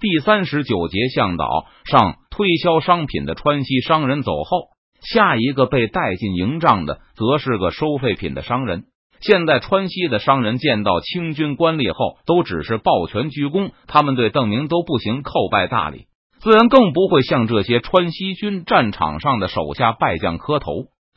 第三十九节向导上推销商品的川西商人走后，下一个被带进营帐的，则是个收废品的商人。现在川西的商人见到清军官吏后，都只是抱拳鞠躬，他们对邓明都不行叩拜大礼，自然更不会向这些川西军战场上的手下败将磕头。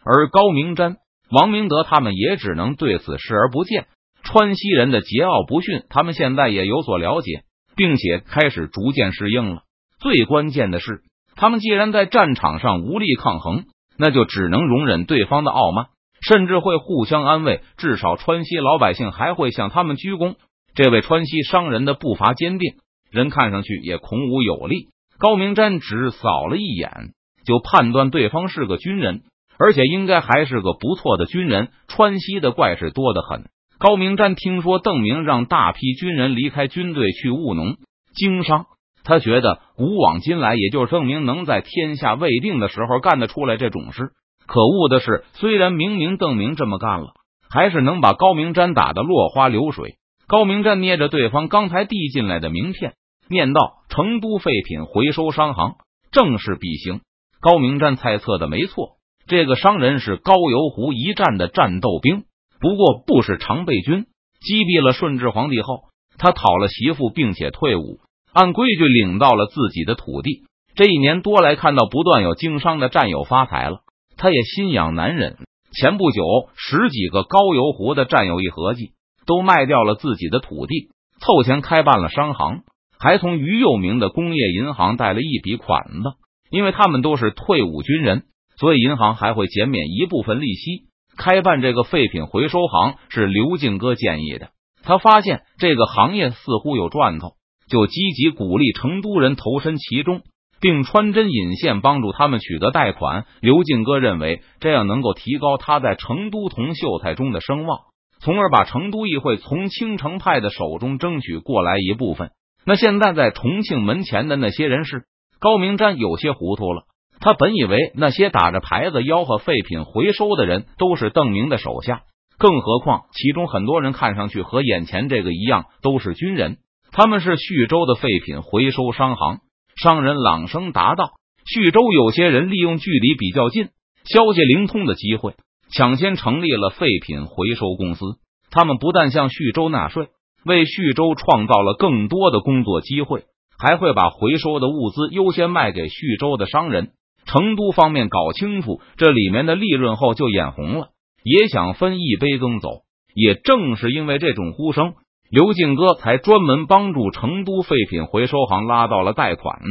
而高明瞻、王明德他们也只能对此视而不见。川西人的桀骜不驯，他们现在也有所了解，并且开始逐渐适应了。最关键的是，他们既然在战场上无力抗衡，那就只能容忍对方的傲慢。甚至会互相安慰，至少川西老百姓还会向他们鞠躬。这位川西商人的步伐坚定，人看上去也孔武有力。高明瞻只扫了一眼，就判断对方是个军人，而且应该还是个不错的军人。川西的怪事多得很。高明瞻听说邓明让大批军人离开军队去务农经商，他觉得古往今来，也就是邓明能在天下未定的时候干得出来这种事。可恶的是，虽然明明邓明这么干了，还是能把高明瞻打得落花流水。高明瞻捏着对方刚才递进来的名片，念道：“成都废品回收商行，正是必行。”高明瞻猜测的没错，这个商人是高邮湖一战的战斗兵，不过不是常备军。击毙了顺治皇帝后，他讨了媳妇，并且退伍，按规矩领到了自己的土地。这一年多来，看到不断有经商的战友发财了。他也心痒难忍。前不久，十几个高邮湖的战友一合计，都卖掉了自己的土地，凑钱开办了商行，还从于右明的工业银行贷了一笔款子。因为他们都是退伍军人，所以银行还会减免一部分利息。开办这个废品回收行是刘进哥建议的。他发现这个行业似乎有赚头，就积极鼓励成都人投身其中。并穿针引线帮助他们取得贷款。刘进哥认为这样能够提高他在成都同秀才中的声望，从而把成都议会从青城派的手中争取过来一部分。那现在在重庆门前的那些人是高明瞻有些糊涂了。他本以为那些打着牌子吆喝废品回收的人都是邓明的手下，更何况其中很多人看上去和眼前这个一样，都是军人。他们是徐州的废品回收商行。商人朗声答道：“徐州有些人利用距离比较近、消息灵通的机会，抢先成立了废品回收公司。他们不但向徐州纳税，为徐州创造了更多的工作机会，还会把回收的物资优先卖给徐州的商人。成都方面搞清楚这里面的利润后，就眼红了，也想分一杯羹走。也正是因为这种呼声。”刘静哥才专门帮助成都废品回收行拉到了贷款。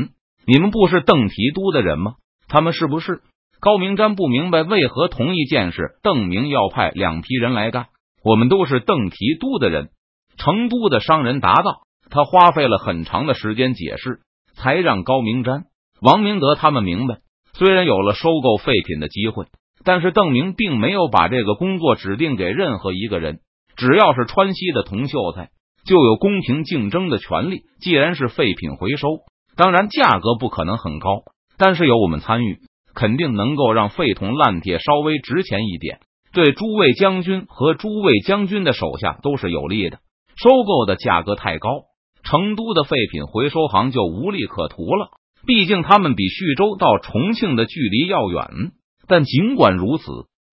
你们不是邓提督的人吗？他们是不是？高明瞻不明白为何同一件事，邓明要派两批人来干。我们都是邓提督的人。成都的商人答道。他花费了很长的时间解释，才让高明瞻、王明德他们明白。虽然有了收购废品的机会，但是邓明并没有把这个工作指定给任何一个人。只要是川西的铜秀才，就有公平竞争的权利。既然是废品回收，当然价格不可能很高，但是有我们参与，肯定能够让废铜烂铁稍微值钱一点，对诸位将军和诸位将军的手下都是有利的。收购的价格太高，成都的废品回收行就无利可图了。毕竟他们比徐州到重庆的距离要远。但尽管如此。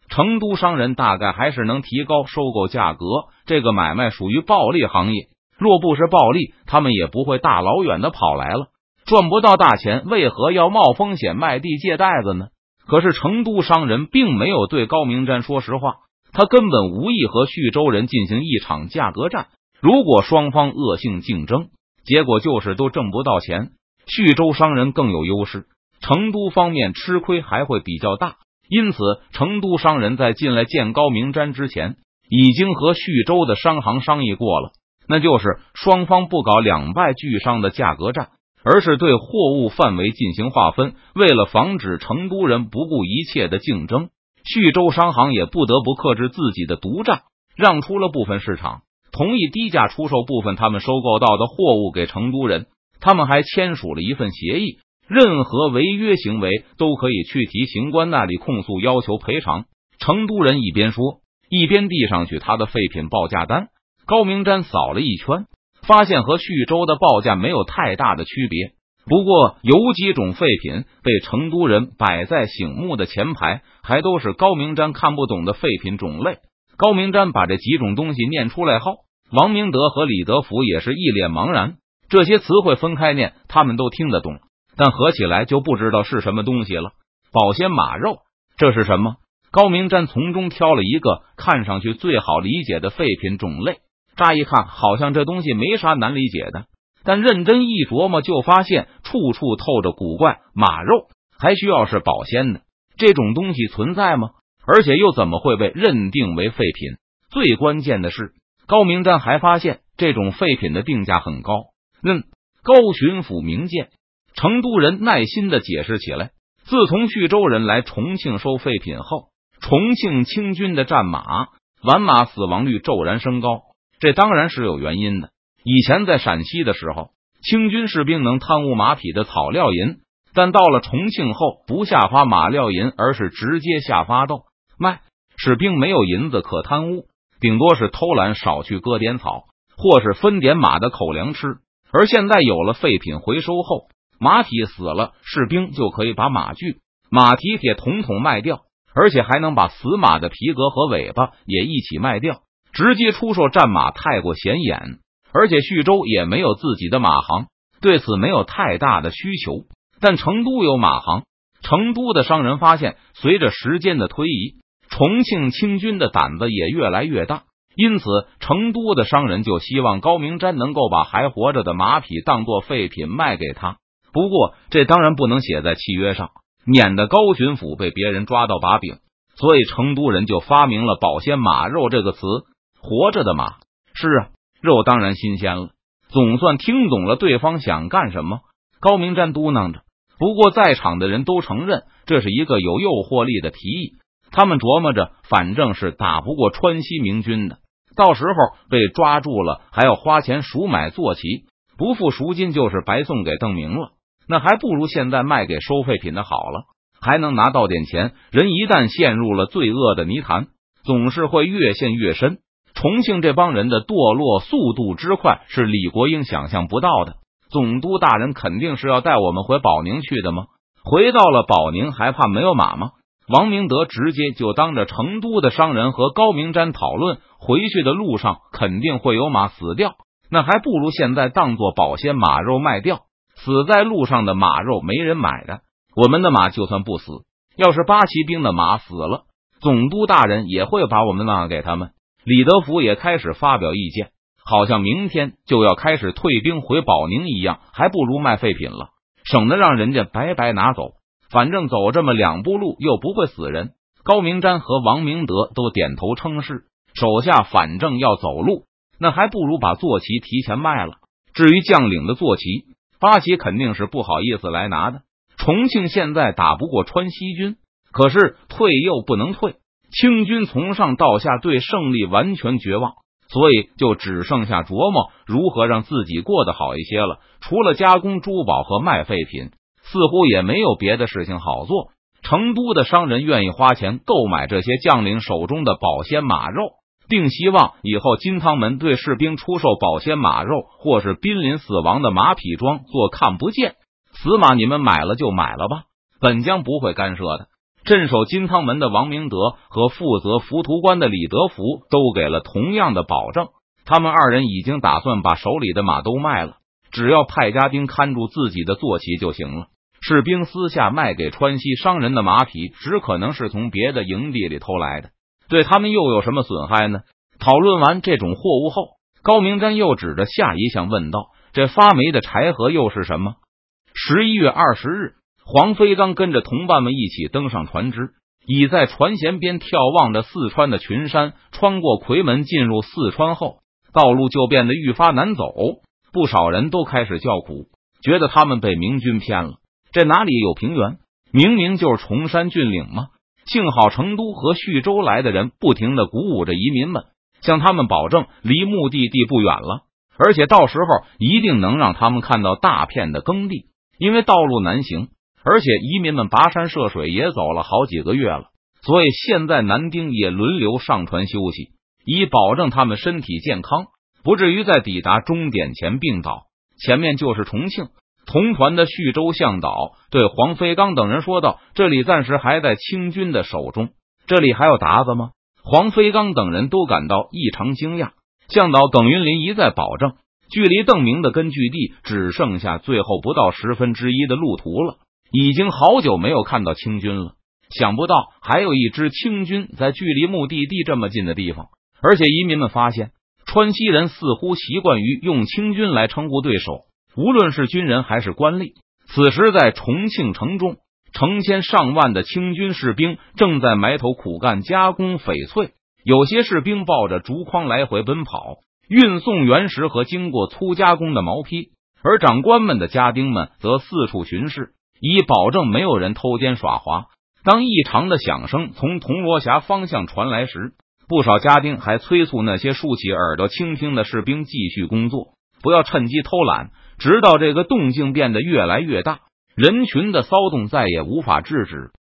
成都商人大概还是能提高收购价格，这个买卖属于暴利行业。若不是暴利，他们也不会大老远的跑来了。赚不到大钱，为何要冒风险卖地借袋子呢？可是成都商人并没有对高明瞻说实话，他根本无意和徐州人进行一场价格战。如果双方恶性竞争，结果就是都挣不到钱。徐州商人更有优势，成都方面吃亏还会比较大。因此，成都商人在进来见高明瞻之前，已经和徐州的商行商议过了，那就是双方不搞两败俱伤的价格战，而是对货物范围进行划分。为了防止成都人不顾一切的竞争，徐州商行也不得不克制自己的独占，让出了部分市场，同意低价出售部分他们收购到的货物给成都人。他们还签署了一份协议。任何违约行为都可以去提刑官那里控诉，要求赔偿。成都人一边说，一边递上去他的废品报价单。高明瞻扫了一圈，发现和徐州的报价没有太大的区别。不过有几种废品被成都人摆在醒目的前排，还都是高明瞻看不懂的废品种类。高明瞻把这几种东西念出来后，王明德和李德福也是一脸茫然。这些词汇分开念，他们都听得懂，但合起来就不知道是什么东西了。保鲜马肉，这是什么？高明瞻从中挑了一个看上去最好理解的废品种类。乍一看，好像这东西没啥难理解的。但认真一琢磨，就发现处处透着古怪。马肉还需要是保鲜的，这种东西存在吗？而且又怎么会被认定为废品？最关键的是，高明瞻还发现这种废品的定价很高。嗯，高巡抚明鉴，成都人耐心的解释起来。自从叙州人来重庆收废品后，重庆清军的战马、完马死亡率骤然升高，这当然是有原因的。以前在陕西的时候，清军士兵能贪污马匹的草料银，但到了重庆后，不下发马料银，而是直接下发豆卖。士兵没有银子可贪污，顶多是偷懒少去割点草，或是分点马的口粮吃。而现在有了废品回收后，马匹死了，士兵就可以把马具、马蹄铁统统卖掉，而且还能把死马的皮革和尾巴也一起卖掉，直接出售战马太过显眼。而且徐州也没有自己的马行，对此没有太大的需求。但成都有马行，成都的商人发现，随着时间的推移，重庆清军的胆子也越来越大，因此成都的商人就希望高明瞻能够把还活着的马匹当做废品卖给他。不过这当然不能写在契约上，免得高巡抚被别人抓到把柄。所以成都人就发明了“保鲜马肉”这个词，活着的马是啊。肉当然新鲜了，总算听懂了对方想干什么。高明瞻嘟囔着，不过在场的人都承认这是一个有诱惑力的提议。他们琢磨着，反正是打不过川西明军的，到时候被抓住了还要花钱赎买坐骑，不付赎金就是白送给邓明了。那还不如现在卖给收废品的好了，还能拿到点钱。人一旦陷入了罪恶的泥潭，总是会越陷越深。重庆这帮人的堕落速度之快，是李国英想象不到的。总督大人肯定是要带我们回保宁去的吗？回到了保宁，还怕没有马吗？王明德直接就当着成都的商人和高明瞻讨论，回去的路上肯定会有马死掉，那还不如现在当做保鲜马肉卖掉。死在路上的马肉没人买的，我们的马就算不死，要是八旗兵的马死了，总督大人也会把我们让给他们。李德福也开始发表意见，好像明天就要开始退兵回保宁一样，还不如卖废品了，省得让人家白白拿走。反正走这么两步路又不会死人。高明瞻和王明德都点头称是，手下反正要走路，那还不如把坐骑提前卖了。至于将领的坐骑，八旗肯定是不好意思来拿的。重庆现在打不过川西军，可是退又不能退。清军从上到下对胜利完全绝望，所以就只剩下琢磨如何让自己过得好一些了。除了加工珠宝和卖废品，似乎也没有别的事情好做。成都的商人愿意花钱购买这些将领手中的保鲜马肉，并希望以后金汤门对士兵出售保鲜马肉或是濒临死亡的马匹装做看不见。死马你们买了就买了吧，本将不会干涉的。镇守金汤门的王明德和负责浮屠关的李德福都给了同样的保证。他们二人已经打算把手里的马都卖了，只要派家丁看住自己的坐骑就行了。士兵私下卖给川西商人的马匹，只可能是从别的营地里偷来的，对他们又有什么损害呢？讨论完这种货物后，高明瞻又指着下一项问道：“这发霉的柴禾又是什么？”十一月二十日。黄飞刚跟着同伴们一起登上船只，倚在船舷边眺望着四川的群山。穿过夔门进入四川后，道路就变得愈发难走，不少人都开始叫苦，觉得他们被明军骗了。这哪里有平原？明明就是崇山峻岭吗？幸好成都和徐州来的人不停的鼓舞着移民们，向他们保证离目的地不远了，而且到时候一定能让他们看到大片的耕地，因为道路难行。而且移民们跋山涉水也走了好几个月了，所以现在男丁也轮流上船休息，以保证他们身体健康。不至于在抵达终点前病倒。前面就是重庆。同团的叙州向导对黄飞刚等人说道：“这里暂时还在清军的手中。这里还有鞑子吗？”黄飞刚等人都感到异常惊讶。向导耿云林一再保证，距离邓明的根据地只剩下最后不到十分之一的路途了。已经好久没有看到清军了。想不到还有一支清军在距离目的地这么近的地方，而且移民们发现，川西人似乎习惯于用清军来称呼对手。无论是军人还是官吏，此时在重庆城中，成千上万的清军士兵正在埋头苦干加工翡翠。有些士兵抱着竹筐来回奔跑，运送原石和经过粗加工的毛坯；而长官们的家丁们则四处巡视，以保证没有人偷奸耍滑。当异常的响声从铜锣峡方向传来时，不少家丁还催促那些竖起耳朵倾听的士兵继续工作，不要趁机偷懒。直到这个动静变得越来越大，人群的骚动再也无法制止，